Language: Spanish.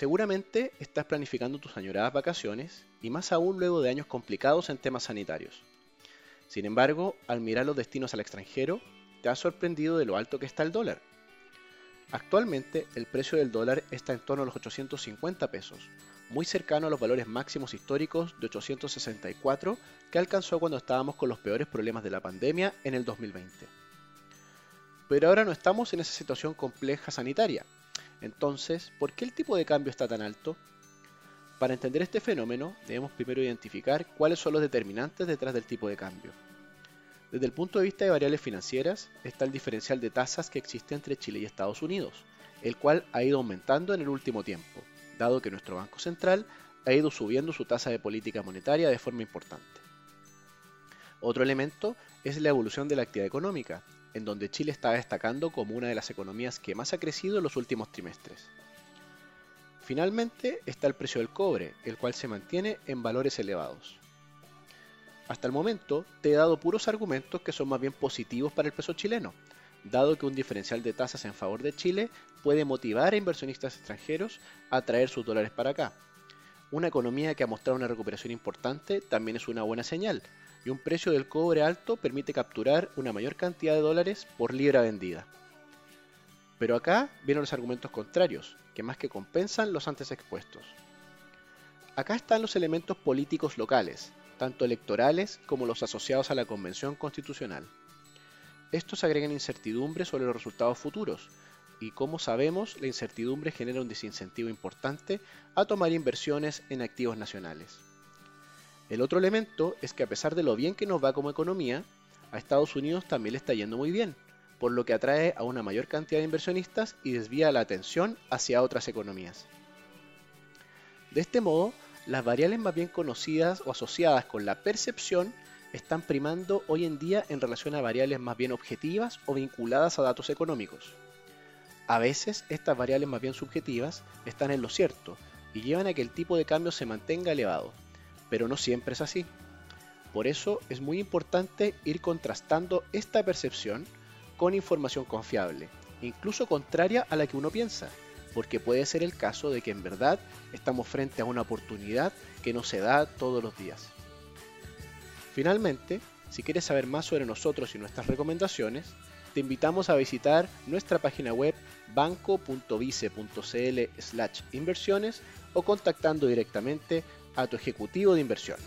Seguramente estás planificando tus añoradas vacaciones y más aún luego de años complicados en temas sanitarios. Sin embargo, al mirar los destinos al extranjero, te has sorprendido de lo alto que está el dólar. Actualmente el precio del dólar está en torno a los 850 pesos, muy cercano a los valores máximos históricos de 864 que alcanzó cuando estábamos con los peores problemas de la pandemia en el 2020. Pero ahora no estamos en esa situación compleja sanitaria. Entonces, ¿por qué el tipo de cambio está tan alto? Para entender este fenómeno, debemos primero identificar cuáles son los determinantes detrás del tipo de cambio. Desde el punto de vista de variables financieras, está el diferencial de tasas que existe entre Chile y Estados Unidos, el cual ha ido aumentando en el último tiempo, dado que nuestro Banco Central ha ido subiendo su tasa de política monetaria de forma importante. Otro elemento es la evolución de la actividad económica, en donde Chile está destacando como una de las economías que más ha crecido en los últimos trimestres. Finalmente está el precio del cobre, el cual se mantiene en valores elevados. Hasta el momento te he dado puros argumentos que son más bien positivos para el peso chileno, dado que un diferencial de tasas en favor de Chile puede motivar a inversionistas extranjeros a traer sus dólares para acá. Una economía que ha mostrado una recuperación importante también es una buena señal, y un precio del cobre alto permite capturar una mayor cantidad de dólares por libra vendida. Pero acá vienen los argumentos contrarios, que más que compensan los antes expuestos. Acá están los elementos políticos locales, tanto electorales como los asociados a la Convención Constitucional. Estos agregan incertidumbre sobre los resultados futuros, y como sabemos, la incertidumbre genera un desincentivo importante a tomar inversiones en activos nacionales. El otro elemento es que a pesar de lo bien que nos va como economía, a Estados Unidos también le está yendo muy bien, por lo que atrae a una mayor cantidad de inversionistas y desvía la atención hacia otras economías. De este modo, las variables más bien conocidas o asociadas con la percepción están primando hoy en día en relación a variables más bien objetivas o vinculadas a datos económicos. A veces estas variables más bien subjetivas están en lo cierto y llevan a que el tipo de cambio se mantenga elevado, pero no siempre es así. Por eso es muy importante ir contrastando esta percepción con información confiable, incluso contraria a la que uno piensa, porque puede ser el caso de que en verdad estamos frente a una oportunidad que no se da todos los días. Finalmente, si quieres saber más sobre nosotros y nuestras recomendaciones, te invitamos a visitar nuestra página web banco.vice.cl/inversiones o contactando directamente a tu ejecutivo de inversión.